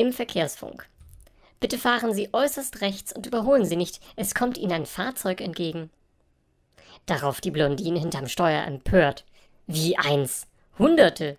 Im Verkehrsfunk. Bitte fahren Sie äußerst rechts und überholen Sie nicht, es kommt Ihnen ein Fahrzeug entgegen. Darauf die Blondine hinterm Steuer empört. Wie eins? Hunderte.